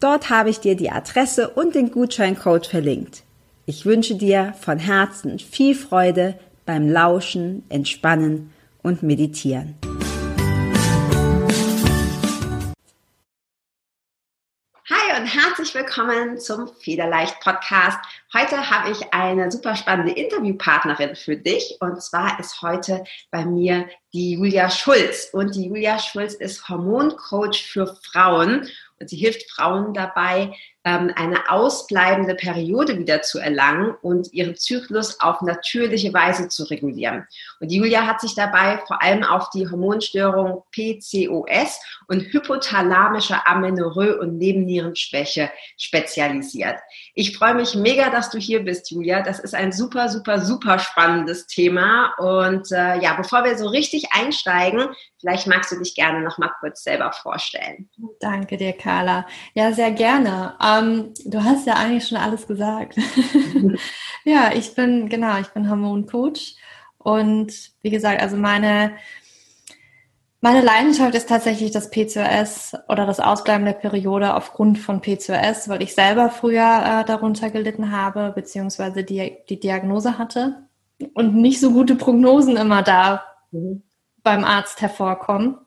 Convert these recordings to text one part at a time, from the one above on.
Dort habe ich dir die Adresse und den Gutscheincode verlinkt. Ich wünsche dir von Herzen viel Freude beim Lauschen, Entspannen und Meditieren. Hi und herzlich willkommen zum Federleicht Podcast. Heute habe ich eine super spannende Interviewpartnerin für dich und zwar ist heute bei mir die Julia Schulz und die Julia Schulz ist Hormoncoach für Frauen sie hilft Frauen dabei, eine ausbleibende Periode wieder zu erlangen und ihren Zyklus auf natürliche Weise zu regulieren. Und Julia hat sich dabei vor allem auf die Hormonstörung PCOS und hypothalamische Amenorrhoe und Nebennierenschwäche spezialisiert. Ich freue mich mega, dass du hier bist, Julia. Das ist ein super, super, super spannendes Thema. Und äh, ja, bevor wir so richtig einsteigen, vielleicht magst du dich gerne noch mal kurz selber vorstellen. Danke dir, Carla. Ja, sehr gerne. Ähm, du hast ja eigentlich schon alles gesagt. ja, ich bin, genau, ich bin Hormoncoach. Und wie gesagt, also meine meine Leidenschaft ist tatsächlich das PCOS oder das Ausbleiben der Periode aufgrund von PCOS, weil ich selber früher äh, darunter gelitten habe, beziehungsweise die, die Diagnose hatte und nicht so gute Prognosen immer da mhm. beim Arzt hervorkommen.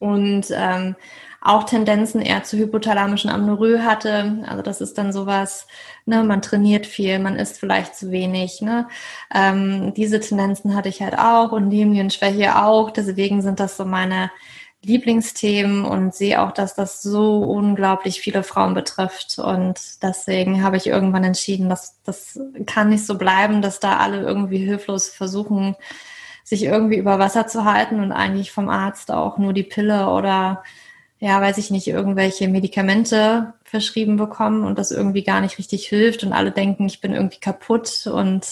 Und ähm, auch Tendenzen eher zu hypothalamischen Amnorrhoe hatte. Also das ist dann sowas, ne, man trainiert viel, man isst vielleicht zu wenig. Ne? Ähm, diese Tendenzen hatte ich halt auch und Linienschwäche auch. Deswegen sind das so meine Lieblingsthemen und sehe auch, dass das so unglaublich viele Frauen betrifft. Und deswegen habe ich irgendwann entschieden, dass das kann nicht so bleiben, dass da alle irgendwie hilflos versuchen, sich irgendwie über Wasser zu halten und eigentlich vom Arzt auch nur die Pille oder ja, weiß ich nicht, irgendwelche Medikamente verschrieben bekommen und das irgendwie gar nicht richtig hilft und alle denken, ich bin irgendwie kaputt und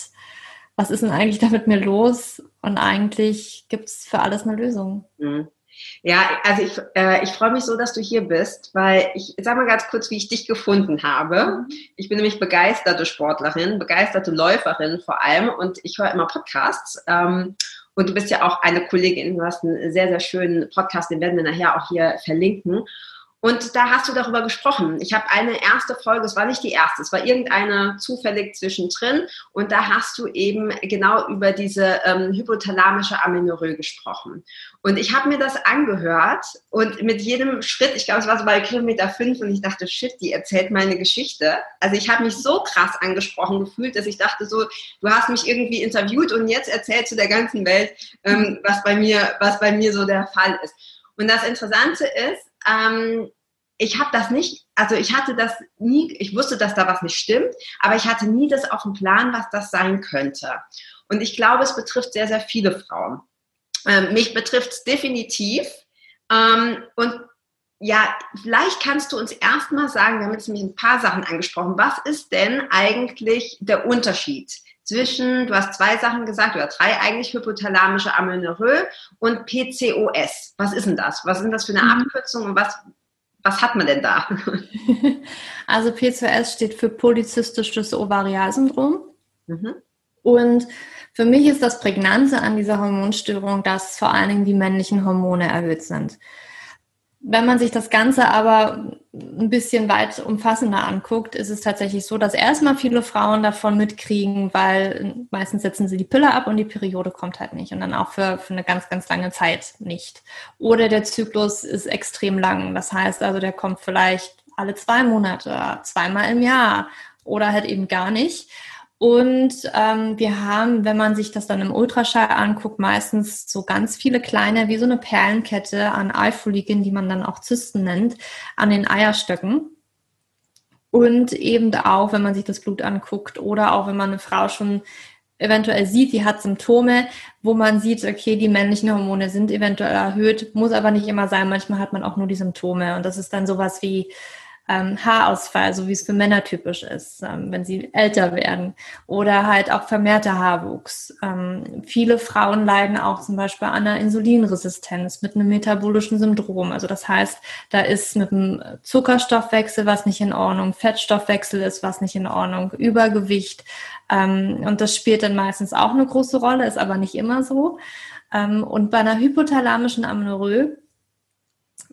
was ist denn eigentlich da mit mir los? Und eigentlich gibt es für alles eine Lösung. Mhm. Ja, also ich, äh, ich freue mich so, dass du hier bist, weil ich sag mal ganz kurz, wie ich dich gefunden habe. Ich bin nämlich begeisterte Sportlerin, begeisterte Läuferin vor allem und ich höre immer Podcasts. Ähm, und du bist ja auch eine Kollegin, du hast einen sehr, sehr schönen Podcast, den werden wir nachher auch hier verlinken. Und da hast du darüber gesprochen. Ich habe eine erste Folge, es war nicht die erste, es war irgendeine zufällig zwischendrin. Und da hast du eben genau über diese ähm, hypothalamische Amenorrhoe gesprochen. Und ich habe mir das angehört und mit jedem Schritt, ich glaube, es war so bei Kilometer fünf und ich dachte, shit, die erzählt meine Geschichte. Also ich habe mich so krass angesprochen gefühlt, dass ich dachte so, du hast mich irgendwie interviewt und jetzt erzählst du der ganzen Welt, ähm, was bei mir, was bei mir so der Fall ist. Und das Interessante ist, ähm, ich habe das nicht, also ich hatte das nie, ich wusste, dass da was nicht stimmt, aber ich hatte nie das auf dem Plan, was das sein könnte. Und ich glaube, es betrifft sehr, sehr viele Frauen. Ähm, mich betrifft es definitiv. Ähm, und ja, vielleicht kannst du uns erstmal sagen, wir haben jetzt nämlich ein paar Sachen angesprochen. Was ist denn eigentlich der Unterschied zwischen, du hast zwei Sachen gesagt, oder drei eigentlich, hypothalamische Amenorrhoe und PCOS. Was ist denn das? Was sind das für eine mhm. Abkürzung und was, was hat man denn da? Also PCOS steht für Polyzystisches Ovarialsyndrom. Mhm. Und für mich ist das Prägnante an dieser Hormonstörung, dass vor allen Dingen die männlichen Hormone erhöht sind. Wenn man sich das Ganze aber ein bisschen weit umfassender anguckt, ist es tatsächlich so, dass erstmal viele Frauen davon mitkriegen, weil meistens setzen sie die Pille ab und die Periode kommt halt nicht und dann auch für, für eine ganz, ganz lange Zeit nicht. Oder der Zyklus ist extrem lang. Das heißt also, der kommt vielleicht alle zwei Monate, zweimal im Jahr oder halt eben gar nicht. Und ähm, wir haben, wenn man sich das dann im Ultraschall anguckt, meistens so ganz viele kleine, wie so eine Perlenkette an Eifoligen, die man dann auch Zysten nennt, an den Eierstöcken. Und eben auch, wenn man sich das Blut anguckt oder auch wenn man eine Frau schon eventuell sieht, die hat Symptome, wo man sieht, okay, die männlichen Hormone sind eventuell erhöht, muss aber nicht immer sein. Manchmal hat man auch nur die Symptome. Und das ist dann sowas wie ähm, Haarausfall, so wie es für Männer typisch ist, ähm, wenn sie älter werden. Oder halt auch vermehrter Haarwuchs. Ähm, viele Frauen leiden auch zum Beispiel an einer Insulinresistenz mit einem metabolischen Syndrom. Also das heißt, da ist mit dem Zuckerstoffwechsel was nicht in Ordnung, Fettstoffwechsel ist was nicht in Ordnung, Übergewicht. Ähm, und das spielt dann meistens auch eine große Rolle, ist aber nicht immer so. Ähm, und bei einer hypothalamischen Amenorrhoe,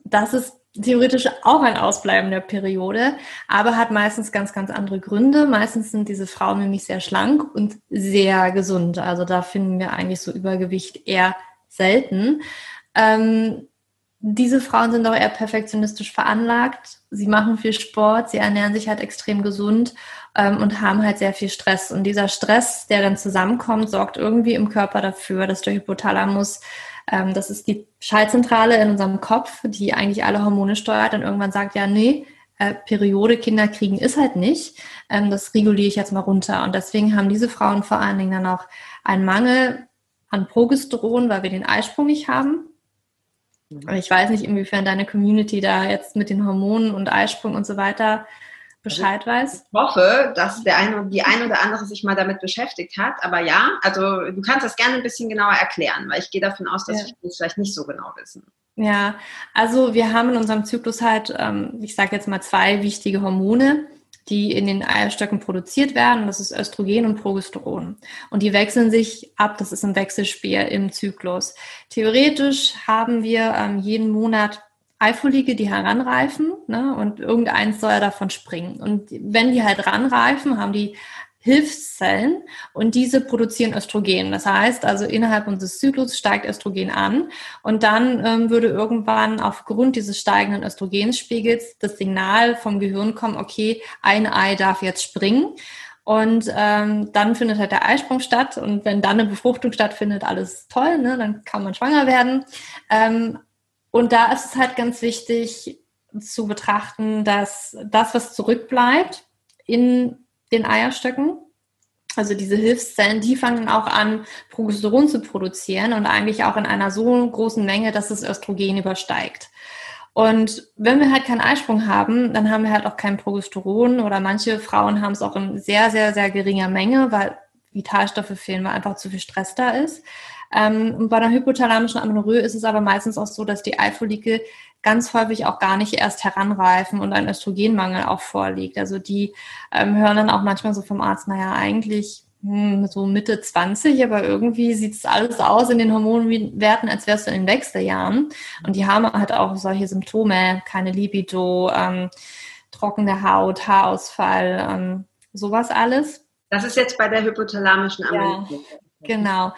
das ist theoretisch auch ein Ausbleiben der Periode, aber hat meistens ganz, ganz andere Gründe. Meistens sind diese Frauen nämlich sehr schlank und sehr gesund. Also da finden wir eigentlich so Übergewicht eher selten. Ähm, diese Frauen sind auch eher perfektionistisch veranlagt. Sie machen viel Sport, sie ernähren sich halt extrem gesund ähm, und haben halt sehr viel Stress. Und dieser Stress, der dann zusammenkommt, sorgt irgendwie im Körper dafür, dass der Hypothalamus ähm, das ist die Schaltzentrale in unserem Kopf, die eigentlich alle Hormone steuert und irgendwann sagt, ja, nee, äh, Periode Kinder kriegen ist halt nicht. Ähm, das reguliere ich jetzt mal runter. Und deswegen haben diese Frauen vor allen Dingen dann auch einen Mangel an Progesteron, weil wir den Eisprung nicht haben. Ich weiß nicht, inwiefern deine Community da jetzt mit den Hormonen und Eisprung und so weiter Bescheid weiß. Ich hoffe, dass der eine, die eine oder andere sich mal damit beschäftigt hat. Aber ja, also du kannst das gerne ein bisschen genauer erklären, weil ich gehe davon aus, dass ja. wir es vielleicht nicht so genau wissen. Ja, also wir haben in unserem Zyklus halt, ähm, ich sage jetzt mal zwei wichtige Hormone, die in den Eierstöcken produziert werden. Das ist Östrogen und Progesteron. Und die wechseln sich ab. Das ist ein Wechselspiel im Zyklus. Theoretisch haben wir ähm, jeden Monat Eifolige, die heranreifen, ne, und irgendeins soll davon springen. Und wenn die halt ranreifen, haben die Hilfszellen und diese produzieren Östrogen. Das heißt also, innerhalb unseres Zyklus steigt Östrogen an und dann ähm, würde irgendwann aufgrund dieses steigenden Östrogenspiegels das Signal vom Gehirn kommen, okay, ein Ei darf jetzt springen. Und ähm, dann findet halt der Eisprung statt und wenn dann eine Befruchtung stattfindet, alles toll, ne? dann kann man schwanger werden. Ähm, und da ist es halt ganz wichtig zu betrachten, dass das, was zurückbleibt in den Eierstöcken, also diese Hilfszellen, die fangen auch an, Progesteron zu produzieren und eigentlich auch in einer so großen Menge, dass es Östrogen übersteigt. Und wenn wir halt keinen Eisprung haben, dann haben wir halt auch kein Progesteron oder manche Frauen haben es auch in sehr, sehr, sehr geringer Menge, weil Vitalstoffe fehlen, weil einfach zu viel Stress da ist. Ähm, bei einer hypothalamischen Amenorrhoe ist es aber meistens auch so, dass die Eifollikel ganz häufig auch gar nicht erst heranreifen und ein Östrogenmangel auch vorliegt. Also die ähm, hören dann auch manchmal so vom Arzt, naja, eigentlich hm, so Mitte 20, aber irgendwie sieht es alles aus in den Hormonwerten, als wärst du in den Wechseljahren. Und die haben halt auch solche Symptome, keine Libido, ähm, trockene Haut, Haarausfall, ähm, sowas alles. Das ist jetzt bei der hypothalamischen Amenorrhoe. Ja. Genau.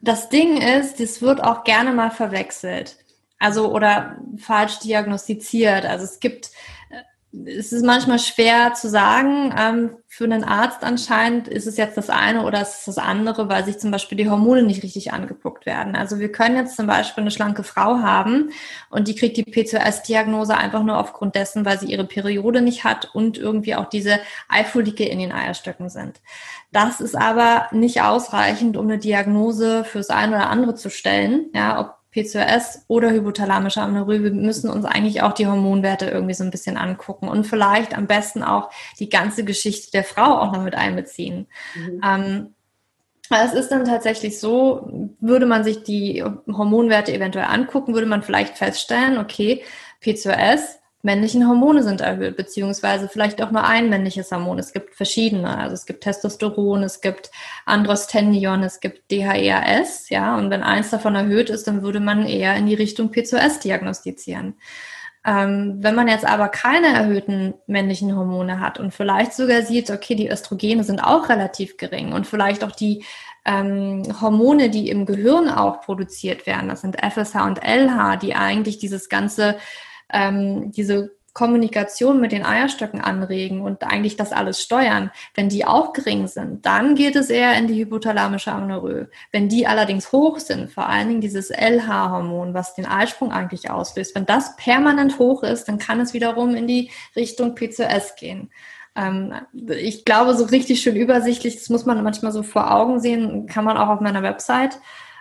Das Ding ist, das wird auch gerne mal verwechselt. Also oder falsch diagnostiziert. Also es gibt es ist manchmal schwer zu sagen. Ähm, für einen Arzt anscheinend ist es jetzt das eine oder ist es das andere, weil sich zum Beispiel die Hormone nicht richtig angeguckt werden. Also wir können jetzt zum Beispiel eine schlanke Frau haben und die kriegt die PCOS-Diagnose einfach nur aufgrund dessen, weil sie ihre Periode nicht hat und irgendwie auch diese Eifolike in den Eierstöcken sind. Das ist aber nicht ausreichend, um eine Diagnose fürs eine oder andere zu stellen. Ja, ob PCOS oder hypothalamische Amenorrhoe, wir müssen uns eigentlich auch die Hormonwerte irgendwie so ein bisschen angucken und vielleicht am besten auch die ganze Geschichte der Frau auch noch mit einbeziehen. Mhm. Ähm, es ist dann tatsächlich so, würde man sich die Hormonwerte eventuell angucken, würde man vielleicht feststellen, okay, PCOS männlichen Hormone sind erhöht, beziehungsweise vielleicht auch nur ein männliches Hormon. Es gibt verschiedene. Also es gibt Testosteron, es gibt Androstendion, es gibt DHEAS, ja. Und wenn eins davon erhöht ist, dann würde man eher in die Richtung PCOS diagnostizieren. Ähm, wenn man jetzt aber keine erhöhten männlichen Hormone hat und vielleicht sogar sieht, okay, die Östrogene sind auch relativ gering und vielleicht auch die ähm, Hormone, die im Gehirn auch produziert werden, das sind FSH und LH, die eigentlich dieses ganze ähm, diese Kommunikation mit den Eierstöcken anregen und eigentlich das alles steuern, wenn die auch gering sind, dann geht es eher in die hypothalamische Amenorrhoe. Wenn die allerdings hoch sind, vor allen Dingen dieses LH-Hormon, was den Eisprung eigentlich auslöst, wenn das permanent hoch ist, dann kann es wiederum in die Richtung PCOS gehen. Ähm, ich glaube, so richtig schön übersichtlich, das muss man manchmal so vor Augen sehen, kann man auch auf meiner Website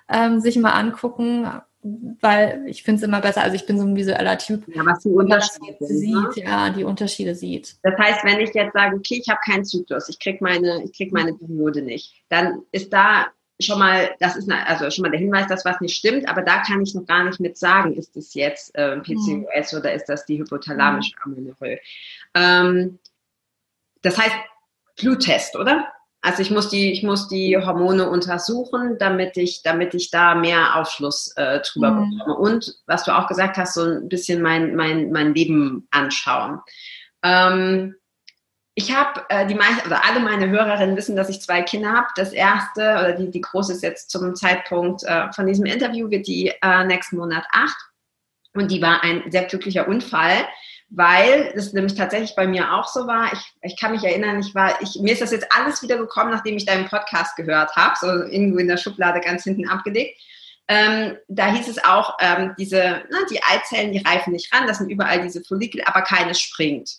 ähm, sich mal angucken weil ich finde es immer besser, also ich bin so ein visueller Typ. Ja, was die Unterschiede sieht, ne? ja, die Unterschiede sieht. Das heißt, wenn ich jetzt sage, okay, ich habe keinen Zyklus, ich kriege meine, ich krieg meine Periode nicht, dann ist da schon mal, das ist eine, also schon mal der Hinweis, dass was nicht stimmt, aber da kann ich noch gar nicht mit sagen, ist es jetzt äh, PCOS mhm. oder ist das die hypothalamische Amenorrhoe. Ähm, das heißt, Bluttest, oder? Also ich muss die, ich muss die Hormone untersuchen, damit ich, damit ich da mehr Aufschluss äh, drüber mhm. bekomme. Und was du auch gesagt hast, so ein bisschen mein, mein, mein Leben anschauen. Ähm, ich habe äh, die meisten, also alle meine Hörerinnen wissen, dass ich zwei Kinder habe. Das erste, oder die, die große ist jetzt zum Zeitpunkt äh, von diesem Interview, wird die äh, nächsten Monat acht. Und die war ein sehr glücklicher Unfall weil es nämlich tatsächlich bei mir auch so war. Ich, ich kann mich erinnern, ich war, ich, mir ist das jetzt alles wieder gekommen, nachdem ich deinen Podcast gehört habe, so irgendwo in der Schublade ganz hinten abgelegt. Ähm, da hieß es auch, ähm, diese, na, die Eizellen, die reifen nicht ran, das sind überall diese Follikel, aber keines springt.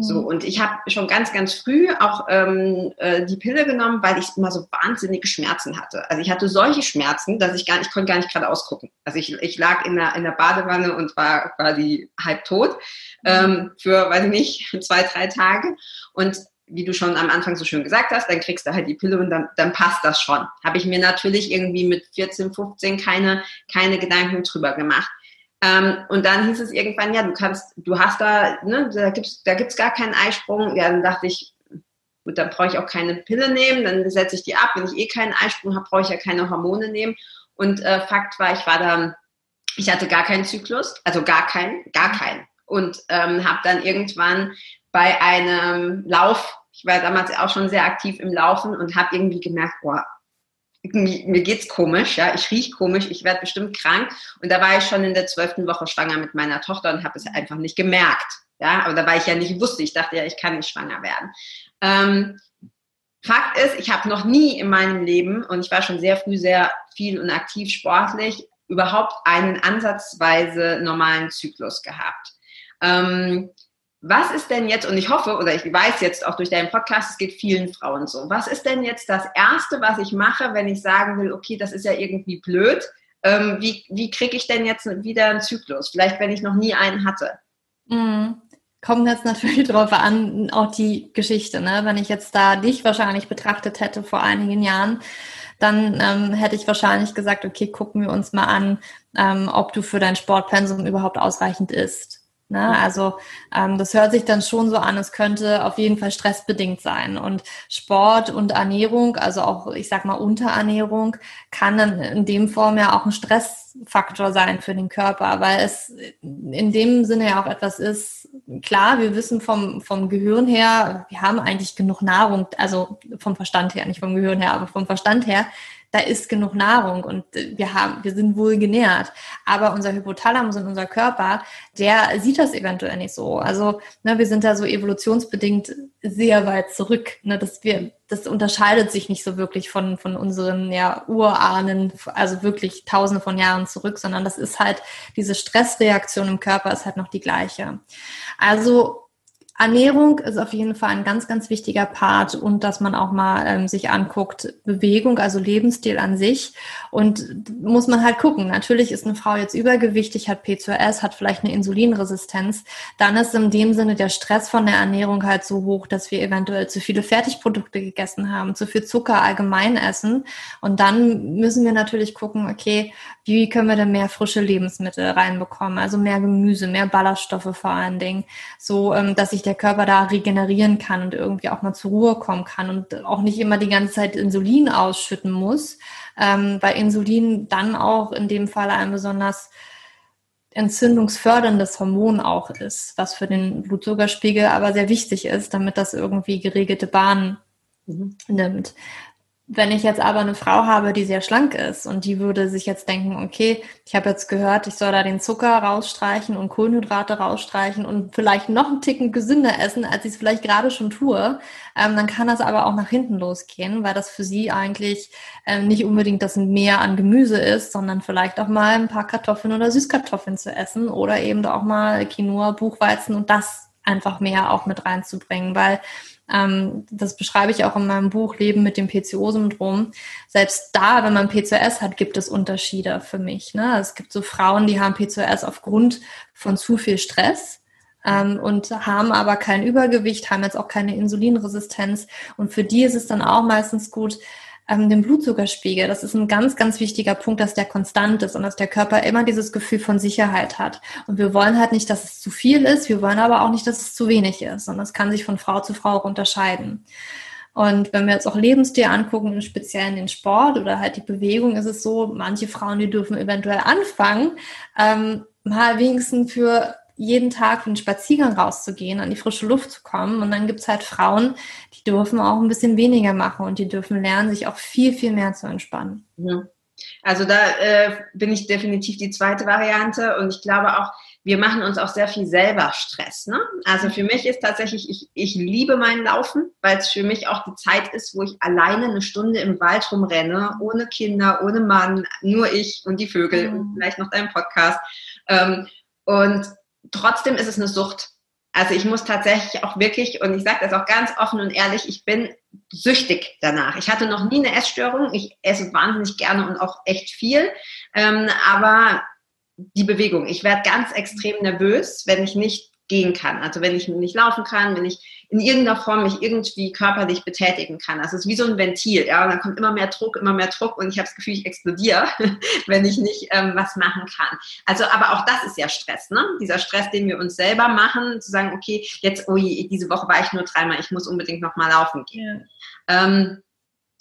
So, mhm. und ich habe schon ganz, ganz früh auch ähm, äh, die Pille genommen, weil ich immer so wahnsinnige Schmerzen hatte. Also ich hatte solche Schmerzen, dass ich gar nicht, ich konnte gar nicht gerade ausgucken. Also ich, ich lag in der, in der Badewanne und war quasi halb tot mhm. ähm, für, weiß ich nicht, zwei, drei Tage. Und wie du schon am Anfang so schön gesagt hast, dann kriegst du halt die Pille und dann, dann passt das schon. Habe ich mir natürlich irgendwie mit 14, 15 keine, keine Gedanken drüber gemacht. Ähm, und dann hieß es irgendwann, ja, du kannst, du hast da, ne, da gibt's, da gibt's gar keinen Eisprung. Ja, dann dachte ich, gut, dann brauche ich auch keine Pille nehmen, dann setze ich die ab. Wenn ich eh keinen Eisprung habe, brauche ich ja keine Hormone nehmen. Und äh, Fakt war, ich war da, ich hatte gar keinen Zyklus, also gar keinen, gar keinen. Und ähm, habe dann irgendwann bei einem Lauf, ich war damals auch schon sehr aktiv im Laufen und habe irgendwie gemerkt, boah, mir geht's komisch, ja, ich rieche komisch, ich werde bestimmt krank. Und da war ich schon in der zwölften Woche schwanger mit meiner Tochter und habe es einfach nicht gemerkt. Ja, aber da war ich ja nicht wusste, ich dachte ja, ich kann nicht schwanger werden. Ähm, Fakt ist, ich habe noch nie in meinem Leben, und ich war schon sehr früh sehr viel und aktiv sportlich, überhaupt einen ansatzweise normalen Zyklus gehabt. Ähm, was ist denn jetzt, und ich hoffe, oder ich weiß jetzt auch durch deinen Podcast, es geht vielen Frauen so, was ist denn jetzt das Erste, was ich mache, wenn ich sagen will, okay, das ist ja irgendwie blöd, ähm, wie, wie kriege ich denn jetzt wieder einen Zyklus? Vielleicht, wenn ich noch nie einen hatte. Mhm. Kommt jetzt natürlich darauf an, auch die Geschichte. Ne? Wenn ich jetzt da dich wahrscheinlich betrachtet hätte vor einigen Jahren, dann ähm, hätte ich wahrscheinlich gesagt, okay, gucken wir uns mal an, ähm, ob du für dein Sportpensum überhaupt ausreichend isst. Ne? Also ähm, das hört sich dann schon so an, es könnte auf jeden Fall stressbedingt sein. Und Sport und Ernährung, also auch, ich sag mal, Unterernährung, kann dann in dem Form ja auch ein Stressfaktor sein für den Körper, weil es in dem Sinne ja auch etwas ist, klar, wir wissen vom, vom Gehirn her, wir haben eigentlich genug Nahrung, also vom Verstand her, nicht vom Gehirn her, aber vom Verstand her, da ist genug Nahrung und wir haben, wir sind wohl genährt. Aber unser Hypothalamus und unser Körper, der sieht das eventuell nicht so. Also ne, wir sind da so evolutionsbedingt sehr weit zurück. Ne, dass wir, das unterscheidet sich nicht so wirklich von, von unseren ja, Urahnen, also wirklich tausende von Jahren zurück, sondern das ist halt, diese Stressreaktion im Körper ist halt noch die gleiche. Also Ernährung ist auf jeden Fall ein ganz, ganz wichtiger Part und dass man auch mal ähm, sich anguckt, Bewegung, also Lebensstil an sich. Und muss man halt gucken. Natürlich ist eine Frau jetzt übergewichtig, hat P2S, hat vielleicht eine Insulinresistenz. Dann ist in dem Sinne der Stress von der Ernährung halt so hoch, dass wir eventuell zu viele Fertigprodukte gegessen haben, zu viel Zucker allgemein essen. Und dann müssen wir natürlich gucken, okay, wie können wir denn mehr frische Lebensmittel reinbekommen? Also mehr Gemüse, mehr Ballaststoffe vor allen Dingen. So, ähm, dass ich der Körper da regenerieren kann und irgendwie auch mal zur Ruhe kommen kann und auch nicht immer die ganze Zeit Insulin ausschütten muss, ähm, weil Insulin dann auch in dem Fall ein besonders entzündungsförderndes Hormon auch ist, was für den Blutzuckerspiegel aber sehr wichtig ist, damit das irgendwie geregelte Bahnen mhm. nimmt. Wenn ich jetzt aber eine Frau habe, die sehr schlank ist und die würde sich jetzt denken, okay, ich habe jetzt gehört, ich soll da den Zucker rausstreichen und Kohlenhydrate rausstreichen und vielleicht noch einen Ticken gesünder essen, als ich es vielleicht gerade schon tue, ähm, dann kann das aber auch nach hinten losgehen, weil das für sie eigentlich ähm, nicht unbedingt das Mehr an Gemüse ist, sondern vielleicht auch mal ein paar Kartoffeln oder Süßkartoffeln zu essen oder eben auch mal Quinoa, Buchweizen und das einfach mehr auch mit reinzubringen, weil ähm, das beschreibe ich auch in meinem Buch Leben mit dem PCO-Syndrom. Selbst da, wenn man PCOS hat, gibt es Unterschiede für mich. Ne? Es gibt so Frauen, die haben PCOS aufgrund von zu viel Stress ähm, und haben aber kein Übergewicht, haben jetzt auch keine Insulinresistenz. Und für die ist es dann auch meistens gut, ähm, den Blutzuckerspiegel. Das ist ein ganz, ganz wichtiger Punkt, dass der konstant ist und dass der Körper immer dieses Gefühl von Sicherheit hat. Und wir wollen halt nicht, dass es zu viel ist, wir wollen aber auch nicht, dass es zu wenig ist. Und das kann sich von Frau zu Frau auch unterscheiden. Und wenn wir jetzt auch Lebensstil angucken, speziell in den Sport oder halt die Bewegung, ist es so, manche Frauen, die dürfen eventuell anfangen, ähm, mal wenigstens für jeden Tag für einen Spaziergang rauszugehen, an die frische Luft zu kommen. Und dann gibt's halt Frauen, die dürfen auch ein bisschen weniger machen und die dürfen lernen, sich auch viel, viel mehr zu entspannen. Ja. Also da äh, bin ich definitiv die zweite Variante und ich glaube auch, wir machen uns auch sehr viel selber Stress. Ne? Also für mich ist tatsächlich, ich, ich liebe mein Laufen, weil es für mich auch die Zeit ist, wo ich alleine eine Stunde im Wald rumrenne, ohne Kinder, ohne Mann, nur ich und die Vögel mhm. und vielleicht noch dein Podcast. Ähm, und trotzdem ist es eine Sucht. Also ich muss tatsächlich auch wirklich, und ich sage das auch ganz offen und ehrlich, ich bin süchtig danach. Ich hatte noch nie eine Essstörung. Ich esse wahnsinnig gerne und auch echt viel. Ähm, aber die Bewegung, ich werde ganz extrem nervös, wenn ich nicht gehen kann. Also wenn ich nicht laufen kann, wenn ich in irgendeiner Form mich irgendwie körperlich betätigen kann. Also es ist wie so ein Ventil, ja, und dann kommt immer mehr Druck, immer mehr Druck und ich habe das Gefühl, ich explodiere, wenn ich nicht ähm, was machen kann. Also, aber auch das ist ja Stress, ne? Dieser Stress, den wir uns selber machen, zu sagen, okay, jetzt, oh, diese Woche war ich nur dreimal, ich muss unbedingt nochmal laufen gehen. Ja. Ähm,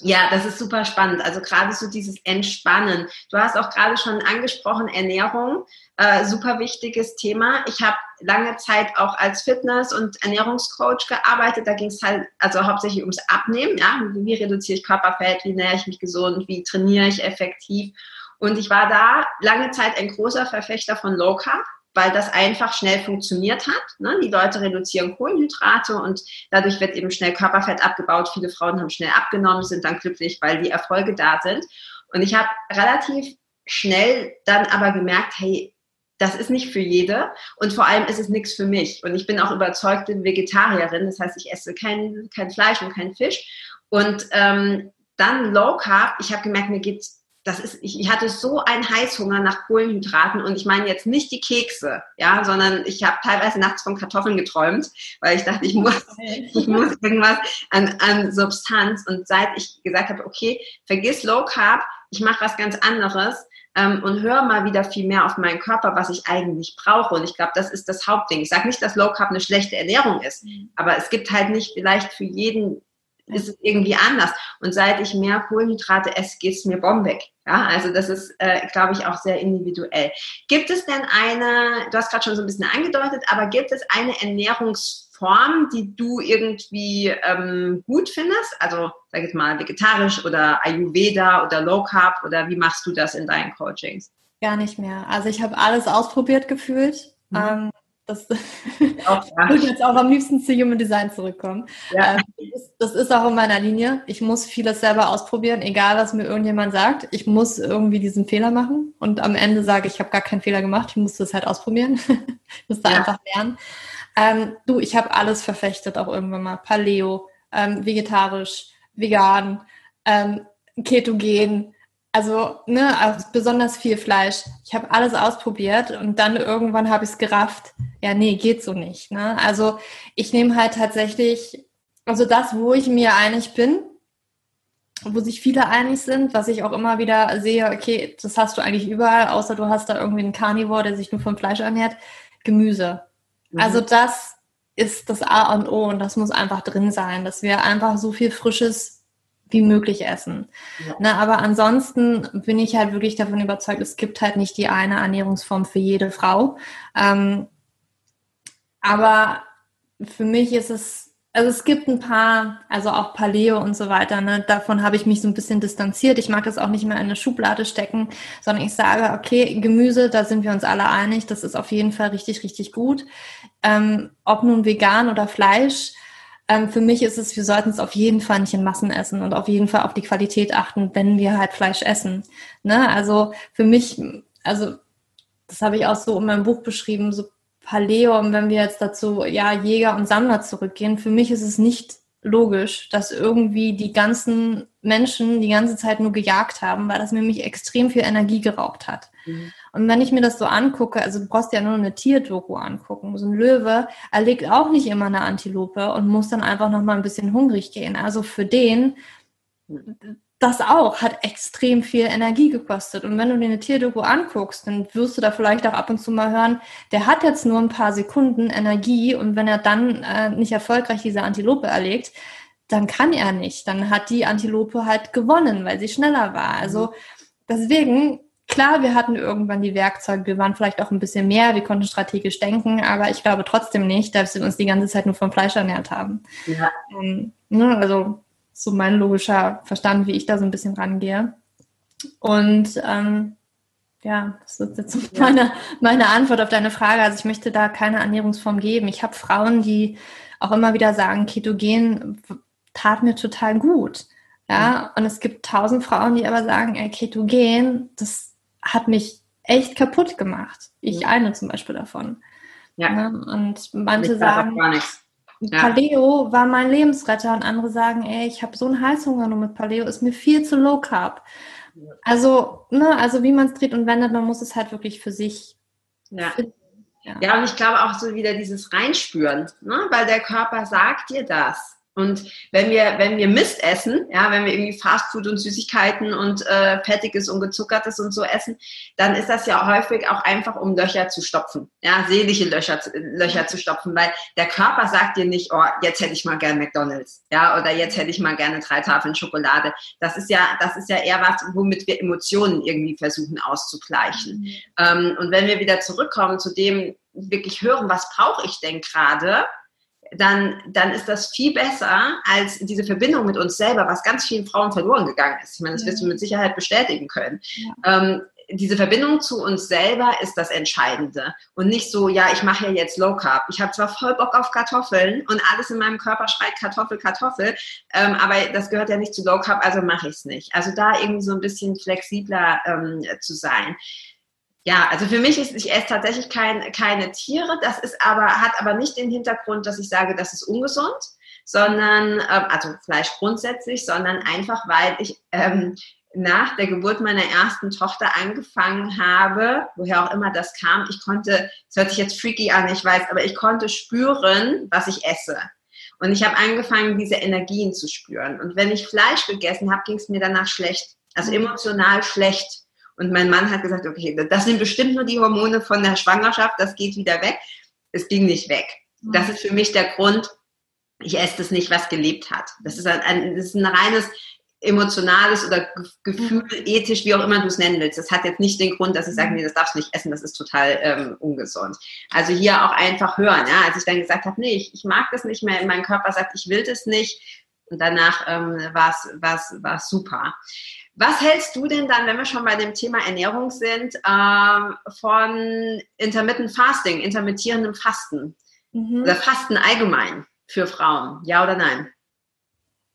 ja, das ist super spannend. Also gerade so dieses Entspannen. Du hast auch gerade schon angesprochen, Ernährung, äh, super wichtiges Thema. Ich habe lange Zeit auch als Fitness- und Ernährungscoach gearbeitet. Da ging es halt also hauptsächlich ums Abnehmen. Ja, wie reduziere ich Körperfett, wie nähere ich mich gesund, wie trainiere ich effektiv. Und ich war da lange Zeit ein großer Verfechter von Low Carb weil das einfach schnell funktioniert hat. Ne? Die Leute reduzieren Kohlenhydrate und dadurch wird eben schnell Körperfett abgebaut. Viele Frauen haben schnell abgenommen, sind dann glücklich, weil die Erfolge da sind. Und ich habe relativ schnell dann aber gemerkt, hey, das ist nicht für jede und vor allem ist es nichts für mich. Und ich bin auch überzeugte Vegetarierin, das heißt, ich esse kein, kein Fleisch und kein Fisch. Und ähm, dann Low Carb, ich habe gemerkt, mir geht's das ist, ich, ich hatte so einen Heißhunger nach Kohlenhydraten und ich meine jetzt nicht die Kekse, ja, sondern ich habe teilweise nachts von Kartoffeln geträumt, weil ich dachte, ich muss, ich muss irgendwas an, an Substanz. Und seit ich gesagt habe, okay, vergiss Low Carb, ich mache was ganz anderes ähm, und höre mal wieder viel mehr auf meinen Körper, was ich eigentlich brauche. Und ich glaube, das ist das Hauptding. Ich sage nicht, dass Low Carb eine schlechte Ernährung ist, mhm. aber es gibt halt nicht vielleicht für jeden ist es irgendwie anders. Und seit ich mehr Kohlenhydrate esse, geht es mir bombig. Ja, also das ist, äh, glaube ich, auch sehr individuell. Gibt es denn eine, du hast gerade schon so ein bisschen angedeutet, aber gibt es eine Ernährungsform, die du irgendwie ähm, gut findest? Also, sag ich mal, vegetarisch oder Ayurveda oder Low Carb oder wie machst du das in deinen Coachings? Gar nicht mehr. Also ich habe alles ausprobiert gefühlt. Mhm. Ähm, das auch, ja. würde jetzt auch am liebsten zu Human Design zurückkommen. Ja. Ähm, das ist auch in meiner Linie. Ich muss vieles selber ausprobieren, egal was mir irgendjemand sagt. Ich muss irgendwie diesen Fehler machen und am Ende sage ich, ich habe gar keinen Fehler gemacht. Ich musste es halt ausprobieren. ich musste ja. einfach lernen. Ähm, du, ich habe alles verfechtet, auch irgendwann mal. Paleo, ähm, vegetarisch, vegan, ähm, ketogen, also ne, also besonders viel Fleisch. Ich habe alles ausprobiert und dann irgendwann habe ich es gerafft. Ja, nee, geht so nicht. Ne? Also ich nehme halt tatsächlich, also das, wo ich mir einig bin, wo sich viele einig sind, was ich auch immer wieder sehe, okay, das hast du eigentlich überall, außer du hast da irgendwie einen Carnivore, der sich nur vom Fleisch ernährt, Gemüse. Mhm. Also das ist das A und O und das muss einfach drin sein, dass wir einfach so viel frisches wie möglich essen. Ja. Na, aber ansonsten bin ich halt wirklich davon überzeugt, es gibt halt nicht die eine Ernährungsform für jede Frau. Ähm, aber für mich ist es also es gibt ein paar, also auch Paleo und so weiter, ne, davon habe ich mich so ein bisschen distanziert. Ich mag das auch nicht mehr in eine Schublade stecken, sondern ich sage, okay, Gemüse, da sind wir uns alle einig, das ist auf jeden Fall richtig, richtig gut. Ähm, ob nun vegan oder Fleisch, ähm, für mich ist es, wir sollten es auf jeden Fall nicht in Massen essen und auf jeden Fall auf die Qualität achten, wenn wir halt Fleisch essen. Ne? Also für mich, also das habe ich auch so in meinem Buch beschrieben, so Paleo, und wenn wir jetzt dazu ja Jäger und Sammler zurückgehen, für mich ist es nicht logisch, dass irgendwie die ganzen Menschen die ganze Zeit nur gejagt haben, weil das nämlich extrem viel Energie geraubt hat. Mhm. Und wenn ich mir das so angucke, also du brauchst ja nur eine Tierdoku angucken. So ein Löwe erlegt auch nicht immer eine Antilope und muss dann einfach noch mal ein bisschen hungrig gehen. Also für den das auch hat extrem viel Energie gekostet. Und wenn du dir eine Tierdoku anguckst, dann wirst du da vielleicht auch ab und zu mal hören, der hat jetzt nur ein paar Sekunden Energie und wenn er dann äh, nicht erfolgreich diese Antilope erlegt, dann kann er nicht. Dann hat die Antilope halt gewonnen, weil sie schneller war. Also deswegen, klar, wir hatten irgendwann die Werkzeuge, wir waren vielleicht auch ein bisschen mehr, wir konnten strategisch denken, aber ich glaube trotzdem nicht, dass wir uns die ganze Zeit nur vom Fleisch ernährt haben. Ja. Ähm, ne, also so mein logischer Verstand, wie ich da so ein bisschen rangehe. Und ähm, ja, das ist jetzt meine, meine Antwort auf deine Frage. Also ich möchte da keine Ernährungsform geben. Ich habe Frauen, die auch immer wieder sagen, Ketogen tat mir total gut. Ja, und es gibt tausend Frauen, die aber sagen, ey, Ketogen, das hat mich echt kaputt gemacht. Ich eine zum Beispiel davon. Ja. ja und manche sagen, gar nichts. Ja. Paleo war mein Lebensretter und andere sagen, ey, ich habe so einen Heißhunger nur mit Paleo, ist mir viel zu low carb. Also, ne, also wie man es dreht und wendet, man muss es halt wirklich für sich ja. Ja. ja, und ich glaube auch so wieder dieses Reinspüren, ne? weil der Körper sagt dir das. Und wenn wir, wenn wir Mist essen, ja, wenn wir irgendwie Fastfood und Süßigkeiten und äh, Fettiges und Gezuckertes und so essen, dann ist das ja häufig auch einfach, um Löcher zu stopfen, ja, seelische Löcher, Löcher zu stopfen, weil der Körper sagt dir nicht, oh, jetzt hätte ich mal gerne McDonalds, ja, oder jetzt hätte ich mal gerne drei Tafeln Schokolade. Das ist ja, das ist ja eher was, womit wir Emotionen irgendwie versuchen auszugleichen. Mhm. Ähm, und wenn wir wieder zurückkommen zu dem, wirklich hören, was brauche ich denn gerade? Dann, dann ist das viel besser als diese Verbindung mit uns selber, was ganz vielen Frauen verloren gegangen ist. Ich meine, das ja. wirst du mit Sicherheit bestätigen können. Ja. Ähm, diese Verbindung zu uns selber ist das Entscheidende und nicht so, ja, ich mache ja jetzt Low Carb. Ich habe zwar voll Bock auf Kartoffeln und alles in meinem Körper schreit Kartoffel, Kartoffel, ähm, aber das gehört ja nicht zu Low Carb, also mache ich es nicht. Also da irgendwie so ein bisschen flexibler ähm, zu sein. Ja, also für mich ist, ich esse tatsächlich kein, keine Tiere. Das ist aber, hat aber nicht den Hintergrund, dass ich sage, das ist ungesund, sondern, ähm, also Fleisch grundsätzlich, sondern einfach, weil ich ähm, nach der Geburt meiner ersten Tochter angefangen habe, woher auch immer das kam, ich konnte, es hört sich jetzt freaky an, ich weiß, aber ich konnte spüren, was ich esse. Und ich habe angefangen, diese Energien zu spüren. Und wenn ich Fleisch gegessen habe, ging es mir danach schlecht. Also mhm. emotional schlecht. Und mein Mann hat gesagt, okay, das sind bestimmt nur die Hormone von der Schwangerschaft, das geht wieder weg. Es ging nicht weg. Das ist für mich der Grund, ich esse das nicht, was gelebt hat. Das ist ein, das ist ein reines emotionales oder Gefühl, ethisch, wie auch immer du es nennen willst. Das hat jetzt nicht den Grund, dass ich sage, nee, das darfst du nicht essen, das ist total ähm, ungesund. Also hier auch einfach hören. Ja? Als ich dann gesagt habe, nee, ich, ich mag das nicht mehr, mein Körper sagt, ich will das nicht. Und danach ähm, war es super. Was hältst du denn dann, wenn wir schon bei dem Thema Ernährung sind, ähm, von Intermittent Fasting, intermittierendem Fasten mhm. oder Fasten allgemein für Frauen? Ja oder nein?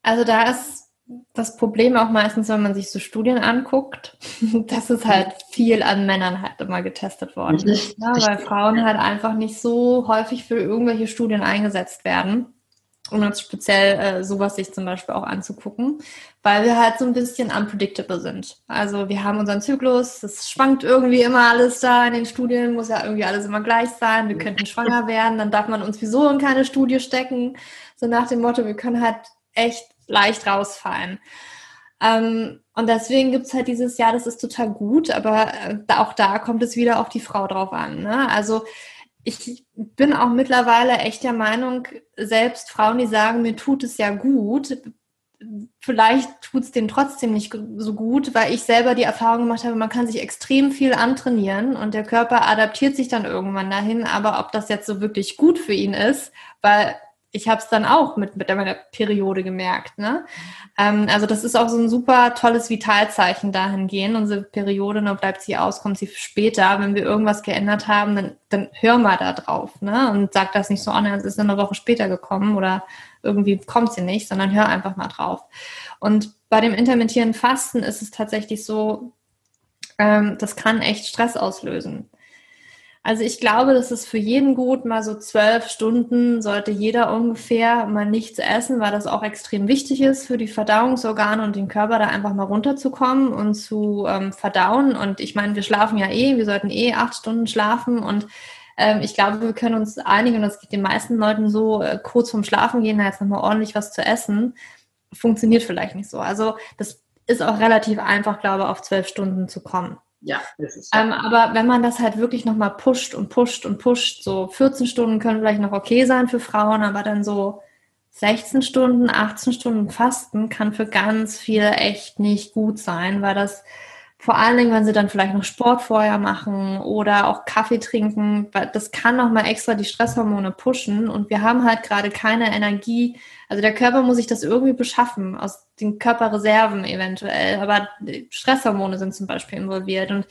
Also da ist das Problem auch meistens, wenn man sich so Studien anguckt, dass es halt viel an Männern halt immer getestet worden ist. Ne? Weil Frauen halt einfach nicht so häufig für irgendwelche Studien eingesetzt werden um uns speziell äh, sowas sich zum Beispiel auch anzugucken, weil wir halt so ein bisschen unpredictable sind. Also wir haben unseren Zyklus, es schwankt irgendwie immer alles da in den Studien, muss ja irgendwie alles immer gleich sein, wir könnten schwanger werden, dann darf man uns wieso in keine Studie stecken, so nach dem Motto, wir können halt echt leicht rausfallen. Ähm, und deswegen gibt's halt dieses Jahr, das ist total gut, aber äh, auch da kommt es wieder auf die Frau drauf an. Ne? Also ich bin auch mittlerweile echt der Meinung, selbst Frauen, die sagen, mir tut es ja gut, vielleicht tut es denen trotzdem nicht so gut, weil ich selber die Erfahrung gemacht habe, man kann sich extrem viel antrainieren und der Körper adaptiert sich dann irgendwann dahin, aber ob das jetzt so wirklich gut für ihn ist, weil ich habe es dann auch mit, mit meiner Periode gemerkt. Ne? Ähm, also das ist auch so ein super tolles Vitalzeichen dahingehend. Unsere Periode, dann bleibt sie aus, kommt sie später. Wenn wir irgendwas geändert haben, dann, dann hör mal da drauf ne? und sag das nicht so an, es ist eine Woche später gekommen oder irgendwie kommt sie nicht, sondern hör einfach mal drauf. Und bei dem intermittierenden Fasten ist es tatsächlich so, ähm, das kann echt Stress auslösen. Also ich glaube, das ist für jeden gut, mal so zwölf Stunden sollte jeder ungefähr mal nichts essen, weil das auch extrem wichtig ist für die Verdauungsorgane und den Körper da einfach mal runterzukommen und zu ähm, verdauen. Und ich meine, wir schlafen ja eh, wir sollten eh acht Stunden schlafen und ähm, ich glaube, wir können uns einigen, und das geht den meisten Leuten so, äh, kurz vorm Schlafen gehen, da jetzt nochmal ordentlich was zu essen, funktioniert vielleicht nicht so. Also das ist auch relativ einfach, glaube ich, auf zwölf Stunden zu kommen. Ja, das ist. Ähm, aber wenn man das halt wirklich nochmal pusht und pusht und pusht, so 14 Stunden können vielleicht noch okay sein für Frauen, aber dann so 16 Stunden, 18 Stunden Fasten kann für ganz viele echt nicht gut sein, weil das vor allen Dingen, wenn sie dann vielleicht noch Sport vorher machen oder auch Kaffee trinken, das kann nochmal extra die Stresshormone pushen und wir haben halt gerade keine Energie. Also der Körper muss sich das irgendwie beschaffen, aus den Körperreserven eventuell, aber Stresshormone sind zum Beispiel involviert und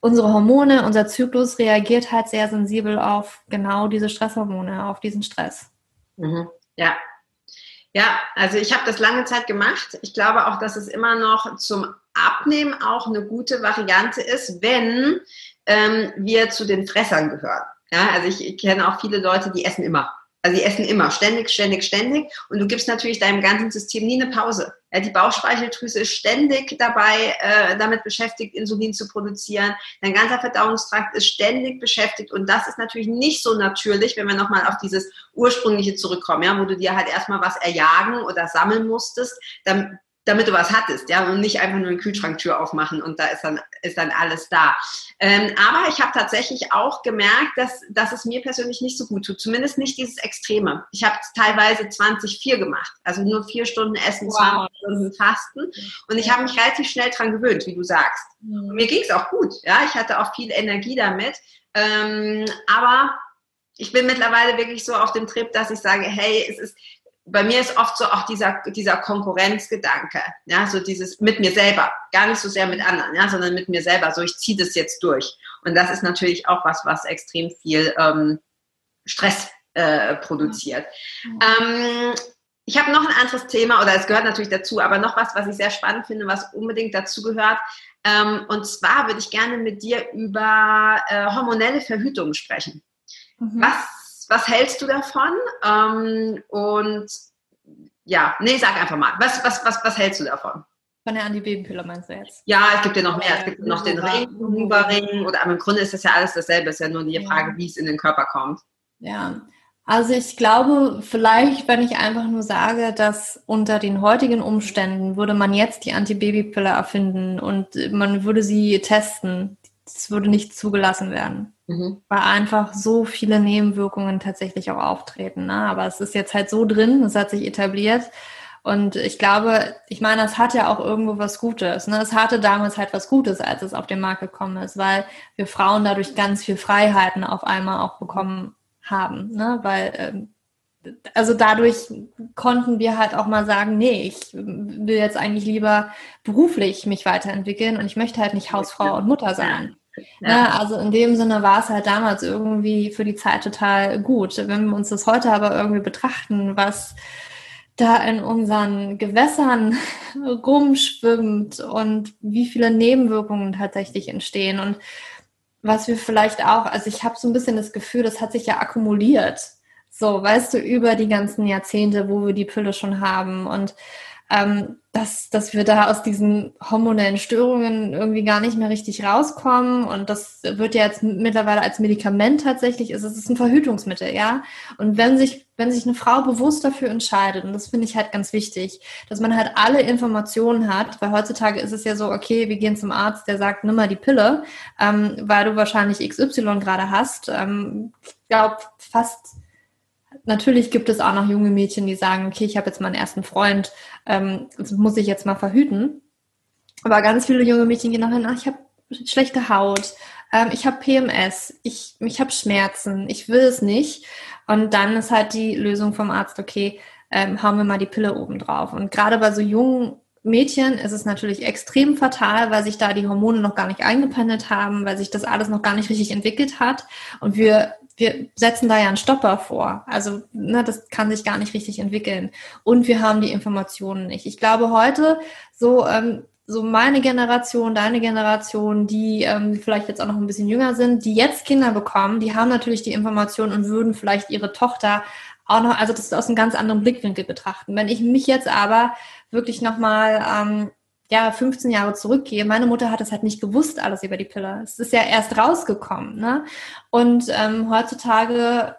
unsere Hormone, unser Zyklus reagiert halt sehr sensibel auf genau diese Stresshormone, auf diesen Stress. Mhm. Ja, ja, also ich habe das lange Zeit gemacht. Ich glaube auch, dass es immer noch zum Abnehmen auch eine gute Variante ist, wenn ähm, wir zu den Fressern gehören. Ja, also ich, ich kenne auch viele Leute, die essen immer. Also die essen immer, ständig, ständig, ständig. Und du gibst natürlich deinem ganzen System nie eine Pause. Ja, die Bauchspeicheldrüse ist ständig dabei, äh, damit beschäftigt, Insulin zu produzieren. Dein ganzer Verdauungstrakt ist ständig beschäftigt. Und das ist natürlich nicht so natürlich, wenn wir nochmal auf dieses ursprüngliche zurückkommen, ja, wo du dir halt erstmal was erjagen oder sammeln musstest, dann, damit du was hattest, ja, und nicht einfach nur eine Kühlschranktür aufmachen und da ist dann, ist dann alles da. Ähm, aber ich habe tatsächlich auch gemerkt, dass, dass es mir persönlich nicht so gut tut, zumindest nicht dieses Extreme. Ich habe teilweise 20-4 gemacht, also nur vier Stunden Essen, wow. 20 Stunden Fasten und ich habe mich relativ schnell dran gewöhnt, wie du sagst. Mhm. Und mir ging es auch gut, ja, ich hatte auch viel Energie damit, ähm, aber ich bin mittlerweile wirklich so auf dem Trip, dass ich sage, hey, es ist, bei mir ist oft so auch dieser, dieser Konkurrenzgedanke, ja, so dieses mit mir selber, gar nicht so sehr mit anderen, ja, sondern mit mir selber, so ich ziehe das jetzt durch. Und das ist natürlich auch was, was extrem viel ähm, Stress äh, produziert. Mhm. Ähm, ich habe noch ein anderes Thema, oder es gehört natürlich dazu, aber noch was, was ich sehr spannend finde, was unbedingt dazu gehört. Ähm, und zwar würde ich gerne mit dir über äh, hormonelle Verhütung sprechen. Mhm. Was was hältst du davon? Ähm, und ja, nee, sag einfach mal, was, was, was, was hältst du davon? Von der Antibabypille meinst du jetzt? Ja, es gibt ja noch mehr. Es gibt noch den Ring, Huber-Ring oder aber im Grunde ist das ja alles dasselbe. Es ist ja nur die Frage, wie es in den Körper kommt. Ja, also ich glaube, vielleicht, wenn ich einfach nur sage, dass unter den heutigen Umständen würde man jetzt die Antibabypille erfinden und man würde sie testen. Das würde nicht zugelassen werden. Mhm. Weil einfach so viele Nebenwirkungen tatsächlich auch auftreten. Ne? Aber es ist jetzt halt so drin, es hat sich etabliert. Und ich glaube, ich meine, es hat ja auch irgendwo was Gutes. Ne? Es hatte damals halt was Gutes, als es auf den Markt gekommen ist, weil wir Frauen dadurch ganz viel Freiheiten auf einmal auch bekommen haben. Ne? Weil, ähm, also dadurch konnten wir halt auch mal sagen, nee, ich will jetzt eigentlich lieber beruflich mich weiterentwickeln und ich möchte halt nicht Hausfrau und Mutter sein. Ja. Ne, also in dem Sinne war es halt damals irgendwie für die Zeit total gut. Wenn wir uns das heute aber irgendwie betrachten, was da in unseren Gewässern rumschwimmt und wie viele Nebenwirkungen tatsächlich entstehen und was wir vielleicht auch, also ich habe so ein bisschen das Gefühl, das hat sich ja akkumuliert. So, weißt du, über die ganzen Jahrzehnte, wo wir die Pille schon haben und ähm, dass, dass wir da aus diesen hormonellen Störungen irgendwie gar nicht mehr richtig rauskommen. Und das wird ja jetzt mittlerweile als Medikament tatsächlich, ist es ist ein Verhütungsmittel, ja. Und wenn sich, wenn sich eine Frau bewusst dafür entscheidet, und das finde ich halt ganz wichtig, dass man halt alle Informationen hat, weil heutzutage ist es ja so, okay, wir gehen zum Arzt, der sagt, nimm mal die Pille, ähm, weil du wahrscheinlich XY gerade hast. Ähm, ich glaube, fast natürlich gibt es auch noch junge Mädchen, die sagen, okay, ich habe jetzt meinen ersten Freund, ähm, muss ich jetzt mal verhüten. Aber ganz viele junge Mädchen gehen nachher, ach, ich habe schlechte Haut, ähm, ich habe PMS, ich, ich habe Schmerzen, ich will es nicht. Und dann ist halt die Lösung vom Arzt, okay, ähm, hauen wir mal die Pille oben drauf. Und gerade bei so jungen Mädchen ist es natürlich extrem fatal, weil sich da die Hormone noch gar nicht eingependelt haben, weil sich das alles noch gar nicht richtig entwickelt hat. Und wir, wir setzen da ja einen Stopper vor. Also ne, das kann sich gar nicht richtig entwickeln. Und wir haben die Informationen nicht. Ich glaube heute, so, ähm, so meine Generation, deine Generation, die ähm, vielleicht jetzt auch noch ein bisschen jünger sind, die jetzt Kinder bekommen, die haben natürlich die Informationen und würden vielleicht ihre Tochter auch noch, also das aus einem ganz anderen Blickwinkel betrachten. Wenn ich mich jetzt aber wirklich nochmal ähm, ja, 15 Jahre zurückgehe, meine Mutter hat es halt nicht gewusst, alles über die Pille. Es ist ja erst rausgekommen. Ne? Und ähm, heutzutage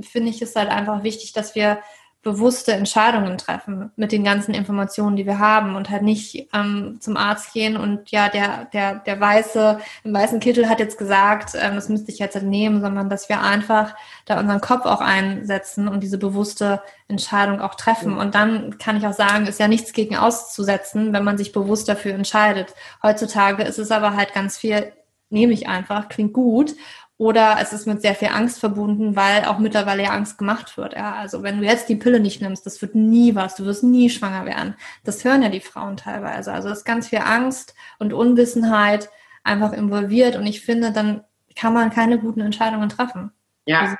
finde ich es halt einfach wichtig, dass wir bewusste Entscheidungen treffen mit den ganzen Informationen, die wir haben und halt nicht ähm, zum Arzt gehen und ja, der, der, der weiße, im weißen Kittel hat jetzt gesagt, ähm, das müsste ich jetzt nehmen, sondern dass wir einfach da unseren Kopf auch einsetzen und diese bewusste Entscheidung auch treffen. Und dann kann ich auch sagen, ist ja nichts gegen auszusetzen, wenn man sich bewusst dafür entscheidet. Heutzutage ist es aber halt ganz viel, nehme ich einfach, klingt gut oder es ist mit sehr viel Angst verbunden, weil auch mittlerweile ja Angst gemacht wird. Ja, also wenn du jetzt die Pille nicht nimmst, das wird nie was, du wirst nie schwanger werden. Das hören ja die Frauen teilweise. Also es ist ganz viel Angst und Unwissenheit einfach involviert und ich finde, dann kann man keine guten Entscheidungen treffen. Ja.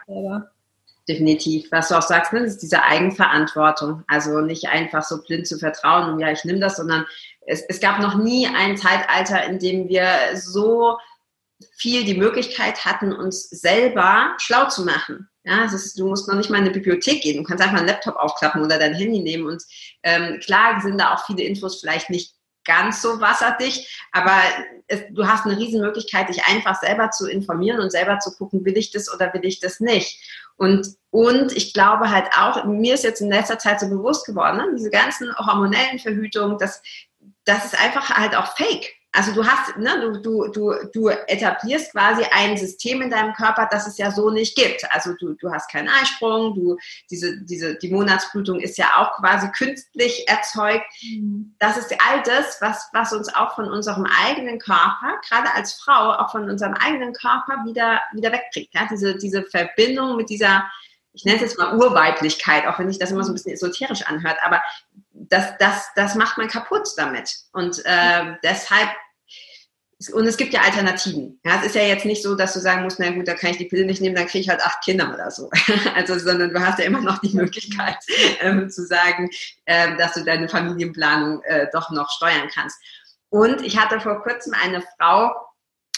Definitiv. Was du auch sagst, ne, ist diese Eigenverantwortung. Also nicht einfach so blind zu vertrauen und ja, ich nehme das, sondern es, es gab noch nie ein Zeitalter, in dem wir so viel die Möglichkeit hatten, uns selber schlau zu machen. Ja, ist, du musst noch nicht mal in eine Bibliothek gehen. Du kannst einfach einen Laptop aufklappen oder dein Handy nehmen. Und ähm, klar sind da auch viele Infos vielleicht nicht ganz so wasserdicht, aber es, du hast eine riesen Möglichkeit, dich einfach selber zu informieren und selber zu gucken, will ich das oder will ich das nicht. Und, und ich glaube halt auch, mir ist jetzt in letzter Zeit so bewusst geworden, ne, diese ganzen hormonellen Verhütungen, das, das ist einfach halt auch fake. Also du hast, ne, du, du, du, du etablierst quasi ein System in deinem Körper, das es ja so nicht gibt. Also du, du hast keinen Eisprung, du, diese, diese, die Monatsblutung ist ja auch quasi künstlich erzeugt. Mhm. Das ist all das, was, was uns auch von unserem eigenen Körper, gerade als Frau, auch von unserem eigenen Körper wieder, wieder wegkriegt. Ja? Diese, diese Verbindung mit dieser, ich nenne es jetzt mal Urweiblichkeit, auch wenn sich das immer so ein bisschen esoterisch anhört, aber das, das, das macht man kaputt damit. Und äh, deshalb und es gibt ja Alternativen. Ja, es ist ja jetzt nicht so, dass du sagen musst, na gut, da kann ich die Pille nicht nehmen, dann kriege ich halt acht Kinder oder so. Also, sondern du hast ja immer noch die Möglichkeit ähm, zu sagen, ähm, dass du deine Familienplanung äh, doch noch steuern kannst. Und ich hatte vor kurzem eine Frau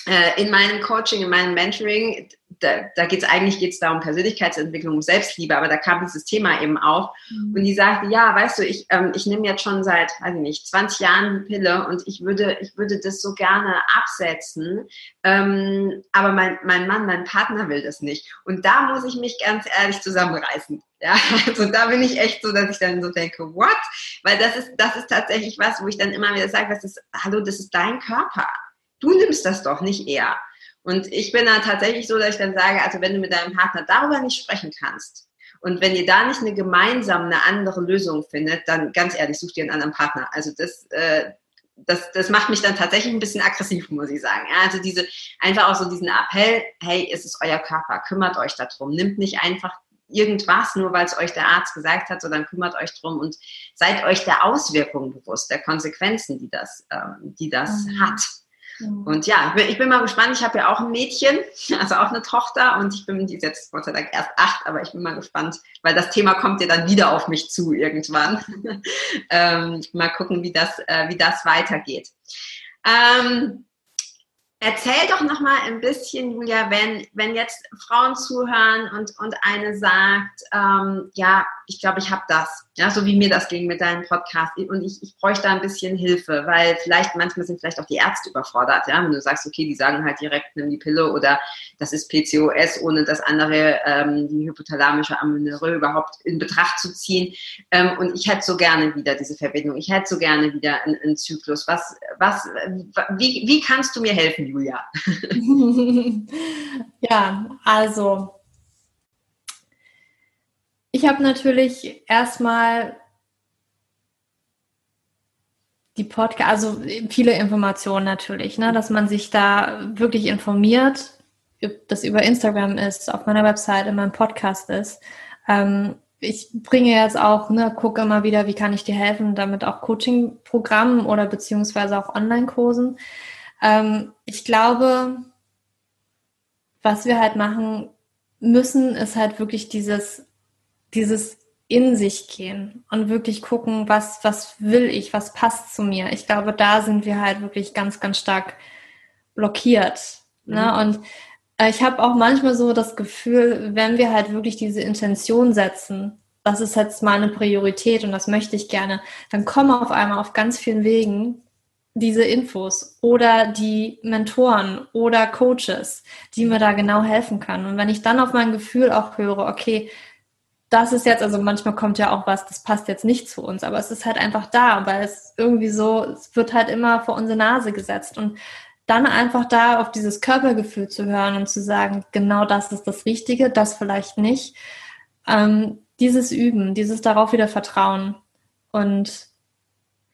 äh, in meinem Coaching, in meinem Mentoring, da, da geht es eigentlich geht's da um Persönlichkeitsentwicklung, um Selbstliebe, aber da kam dieses Thema eben auf. Mhm. Und die sagte, ja, weißt du, ich, ähm, ich nehme jetzt schon seit, weiß ich nicht, 20 Jahren die Pille und ich würde, ich würde das so gerne absetzen. Ähm, aber mein, mein Mann, mein Partner will das nicht. Und da muss ich mich ganz ehrlich zusammenreißen. Ja, also da bin ich echt so, dass ich dann so denke, what? Weil das ist, das ist tatsächlich was, wo ich dann immer wieder sage, das ist, hallo, das ist dein Körper. Du nimmst das doch nicht eher. Und ich bin dann tatsächlich so, dass ich dann sage, also wenn du mit deinem Partner darüber nicht sprechen kannst und wenn ihr da nicht eine gemeinsam eine andere Lösung findet, dann ganz ehrlich, such dir einen anderen Partner. Also das, äh, das, das macht mich dann tatsächlich ein bisschen aggressiv, muss ich sagen. Ja, also diese, einfach auch so diesen Appell, hey, es ist euer Körper, kümmert euch darum, nimmt nicht einfach irgendwas, nur weil es euch der Arzt gesagt hat, sondern kümmert euch drum und seid euch der Auswirkungen bewusst, der Konsequenzen, die das, ähm, die das mhm. hat. Mhm. Und ja, ich bin, ich bin mal gespannt. Ich habe ja auch ein Mädchen, also auch eine Tochter und ich bin, die ist jetzt Gott sei Dank erst acht, aber ich bin mal gespannt, weil das Thema kommt ja dann wieder auf mich zu irgendwann. ähm, mal gucken, wie das, äh, wie das weitergeht. Ähm, Erzähl doch noch mal ein bisschen, Julia, wenn, wenn jetzt Frauen zuhören und, und eine sagt, ähm, ja, ich glaube, ich habe das, ja, so wie mir das ging mit deinem Podcast. Und ich, ich bräuchte da ein bisschen Hilfe, weil vielleicht manchmal sind vielleicht auch die Ärzte überfordert, ja, wenn du sagst, okay, die sagen halt direkt, nimm die Pille oder das ist PCOS, ohne das andere, ähm, die hypothalamische Amenorrhoe überhaupt in Betracht zu ziehen. Ähm, und ich hätte so gerne wieder diese Verbindung, ich hätte so gerne wieder einen, einen Zyklus, was, was, wie, wie kannst du mir helfen, Julia? ja, also ich habe natürlich erstmal die Podcast, also viele Informationen natürlich, ne, dass man sich da wirklich informiert, das über Instagram ist, auf meiner Website, in meinem Podcast ist. Ähm, ich bringe jetzt auch, ne, gucke immer wieder, wie kann ich dir helfen, damit auch Coaching-Programmen oder beziehungsweise auch Online-Kursen. Ähm, ich glaube, was wir halt machen müssen, ist halt wirklich dieses, dieses in sich gehen und wirklich gucken, was, was will ich, was passt zu mir. Ich glaube, da sind wir halt wirklich ganz, ganz stark blockiert. Ne? Mhm. Und äh, ich habe auch manchmal so das Gefühl, wenn wir halt wirklich diese Intention setzen, das ist jetzt meine Priorität und das möchte ich gerne, dann kommen auf einmal auf ganz vielen Wegen diese Infos oder die Mentoren oder Coaches, die mir da genau helfen können. Und wenn ich dann auf mein Gefühl auch höre, okay, das ist jetzt, also manchmal kommt ja auch was, das passt jetzt nicht zu uns, aber es ist halt einfach da, weil es irgendwie so, es wird halt immer vor unsere Nase gesetzt. Und dann einfach da auf dieses Körpergefühl zu hören und zu sagen, genau das ist das Richtige, das vielleicht nicht. Ähm, dieses Üben, dieses darauf wieder Vertrauen. Und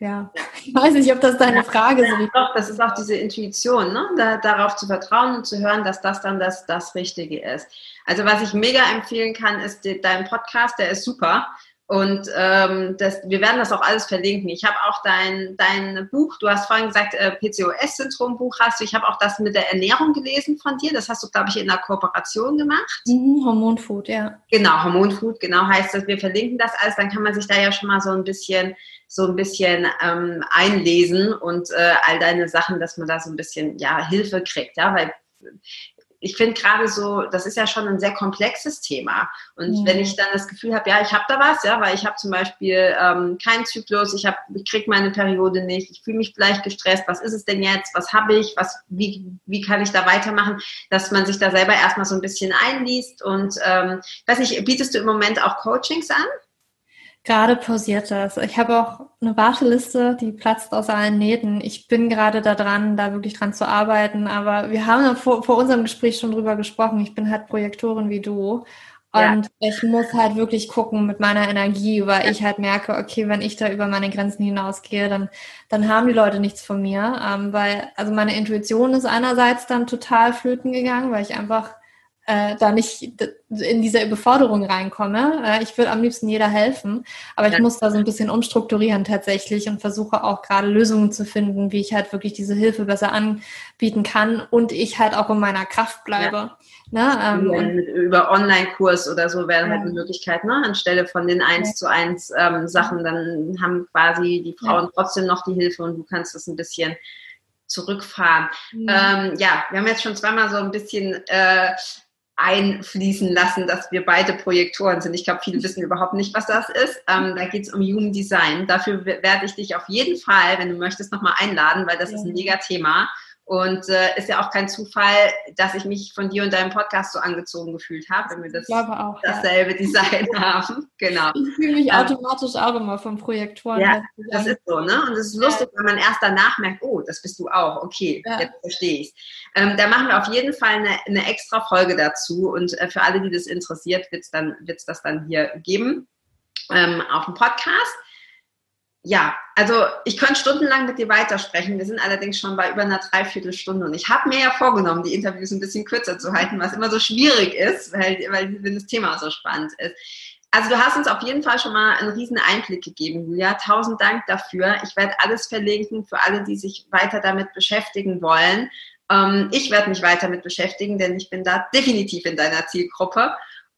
ja, ich weiß nicht, ob das deine Frage ist. Ja, doch, das ist auch diese Intuition, ne? Da, darauf zu vertrauen und zu hören, dass das dann das, das Richtige ist. Also was ich mega empfehlen kann, ist dein Podcast, der ist super. Und ähm, das, wir werden das auch alles verlinken. Ich habe auch dein, dein Buch, du hast vorhin gesagt, äh, PCOS-Syndrom-Buch hast du. Ich habe auch das mit der Ernährung gelesen von dir. Das hast du, glaube ich, in einer Kooperation gemacht. Mhm, Hormonfood, ja. Genau, Hormonfood, genau heißt das. Wir verlinken das alles. Dann kann man sich da ja schon mal so ein bisschen so ein bisschen ähm, einlesen und äh, all deine Sachen, dass man da so ein bisschen ja Hilfe kriegt, ja, weil ich finde gerade so, das ist ja schon ein sehr komplexes Thema. Und mhm. wenn ich dann das Gefühl habe, ja, ich habe da was, ja, weil ich habe zum Beispiel ähm, keinen Zyklus, ich, hab, ich kriege meine Periode nicht, ich fühle mich vielleicht gestresst, was ist es denn jetzt, was habe ich, was, wie, wie kann ich da weitermachen, dass man sich da selber erstmal so ein bisschen einliest. Und ähm, weiß nicht, bietest du im Moment auch Coachings an? Gerade pausiert das. Ich habe auch eine Warteliste, die platzt aus allen Nähten. Ich bin gerade da dran, da wirklich dran zu arbeiten. Aber wir haben vor, vor unserem Gespräch schon drüber gesprochen. Ich bin halt Projektorin wie du. Und ja. ich muss halt wirklich gucken mit meiner Energie, weil ich halt merke, okay, wenn ich da über meine Grenzen hinausgehe, dann, dann haben die Leute nichts von mir. Ähm, weil, also meine Intuition ist einerseits dann total flöten gegangen, weil ich einfach äh, da nicht in diese Überforderung reinkomme. Äh, ich würde am liebsten jeder helfen, aber ich ja. muss da so ein bisschen umstrukturieren tatsächlich und versuche auch gerade Lösungen zu finden, wie ich halt wirklich diese Hilfe besser anbieten kann und ich halt auch in meiner Kraft bleibe. Ja. Ne, ähm, über Online-Kurs oder so wäre halt ja. halt eine Möglichkeit, ne? anstelle von den 1 zu 1 ähm, Sachen, dann haben quasi die Frauen trotzdem noch die Hilfe und du kannst das ein bisschen zurückfahren. Mhm. Ähm, ja, wir haben jetzt schon zweimal so ein bisschen äh, einfließen lassen, dass wir beide Projektoren sind. Ich glaube, viele wissen überhaupt nicht, was das ist. Ähm, da geht es um Human Design. Dafür werde ich dich auf jeden Fall, wenn du möchtest, nochmal einladen, weil das ja. ist ein mega Thema. Und äh, ist ja auch kein Zufall, dass ich mich von dir und deinem Podcast so angezogen gefühlt habe, wenn wir das auch, dasselbe ja. Design haben. Genau. Ich fühle mich ähm, automatisch auch immer vom Projektoren. Ja, das ist so, ne? Und es ist lustig, ja. wenn man erst danach merkt, oh, das bist du auch. Okay, ja. jetzt verstehe ich ähm, Da machen wir auf jeden Fall eine, eine extra Folge dazu. Und äh, für alle, die das interessiert, wird es dann, wird's das dann hier geben ähm, auf dem Podcast ja, also ich könnte stundenlang mit dir weitersprechen. Wir sind allerdings schon bei über einer Dreiviertelstunde und ich habe mir ja vorgenommen, die Interviews ein bisschen kürzer zu halten, was immer so schwierig ist, weil, weil das Thema so spannend ist. Also du hast uns auf jeden Fall schon mal einen riesen Einblick gegeben, Julia. Tausend Dank dafür. Ich werde alles verlinken für alle, die sich weiter damit beschäftigen wollen. Ähm, ich werde mich weiter damit beschäftigen, denn ich bin da definitiv in deiner Zielgruppe.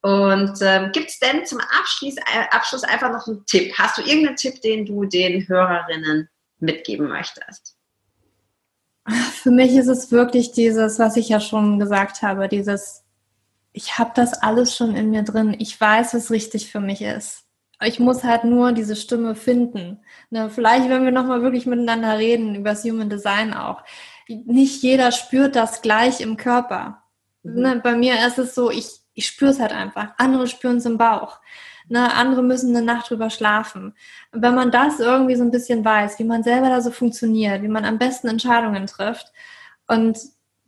Und ähm, gibt es denn zum Abschluss, äh, Abschluss einfach noch einen Tipp? Hast du irgendeinen Tipp, den du den Hörerinnen mitgeben möchtest? Für mich ist es wirklich dieses, was ich ja schon gesagt habe, dieses, ich habe das alles schon in mir drin. Ich weiß, was richtig für mich ist. Ich muss halt nur diese Stimme finden. Ne, vielleicht, wenn wir nochmal wirklich miteinander reden, über das Human Design auch. Nicht jeder spürt das gleich im Körper. Mhm. Ne, bei mir ist es so, ich, ich spüre es halt einfach. Andere spüren es im Bauch. Ne, andere müssen eine Nacht drüber schlafen. Wenn man das irgendwie so ein bisschen weiß, wie man selber da so funktioniert, wie man am besten Entscheidungen trifft und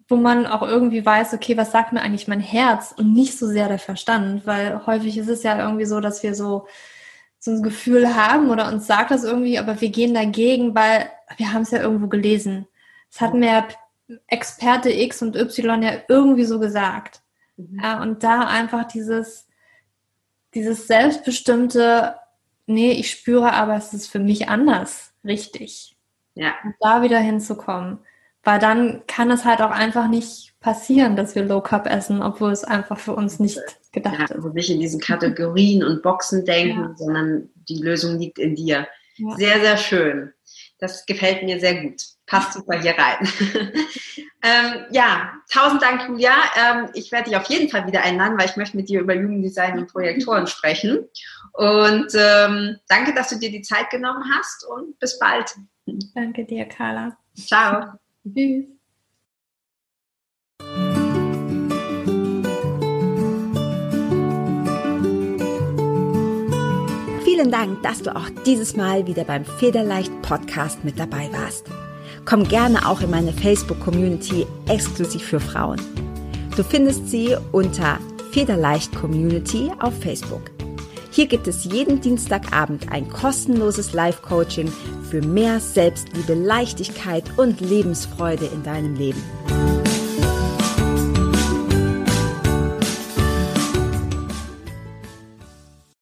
wo man auch irgendwie weiß, okay, was sagt mir eigentlich mein Herz und nicht so sehr der Verstand, weil häufig ist es ja irgendwie so, dass wir so, so ein Gefühl haben oder uns sagt das irgendwie, aber wir gehen dagegen, weil wir haben es ja irgendwo gelesen. Es hat mehr Experte X und Y ja irgendwie so gesagt. Mhm. Ja, und da einfach dieses, dieses selbstbestimmte, nee, ich spüre aber, es ist für mich anders richtig. Ja. Und da wieder hinzukommen. Weil dann kann es halt auch einfach nicht passieren, dass wir Low Carb essen, obwohl es einfach für uns nicht gedacht ja, ist. Also nicht in diesen Kategorien und Boxen denken, ja. sondern die Lösung liegt in dir. Ja. Sehr, sehr schön. Das gefällt mir sehr gut. Passt super hier rein. ähm, ja, tausend Dank, Julia. Ähm, ich werde dich auf jeden Fall wieder einladen, weil ich möchte mit dir über Jugenddesign und Projektoren sprechen. Und ähm, danke, dass du dir die Zeit genommen hast und bis bald. Danke dir, Carla. Ciao. Tschüss. Vielen Dank, dass du auch dieses Mal wieder beim Federleicht Podcast mit dabei warst. Komm gerne auch in meine Facebook-Community exklusiv für Frauen. Du findest sie unter Federleicht Community auf Facebook. Hier gibt es jeden Dienstagabend ein kostenloses Live-Coaching für mehr Selbstliebe, Leichtigkeit und Lebensfreude in deinem Leben.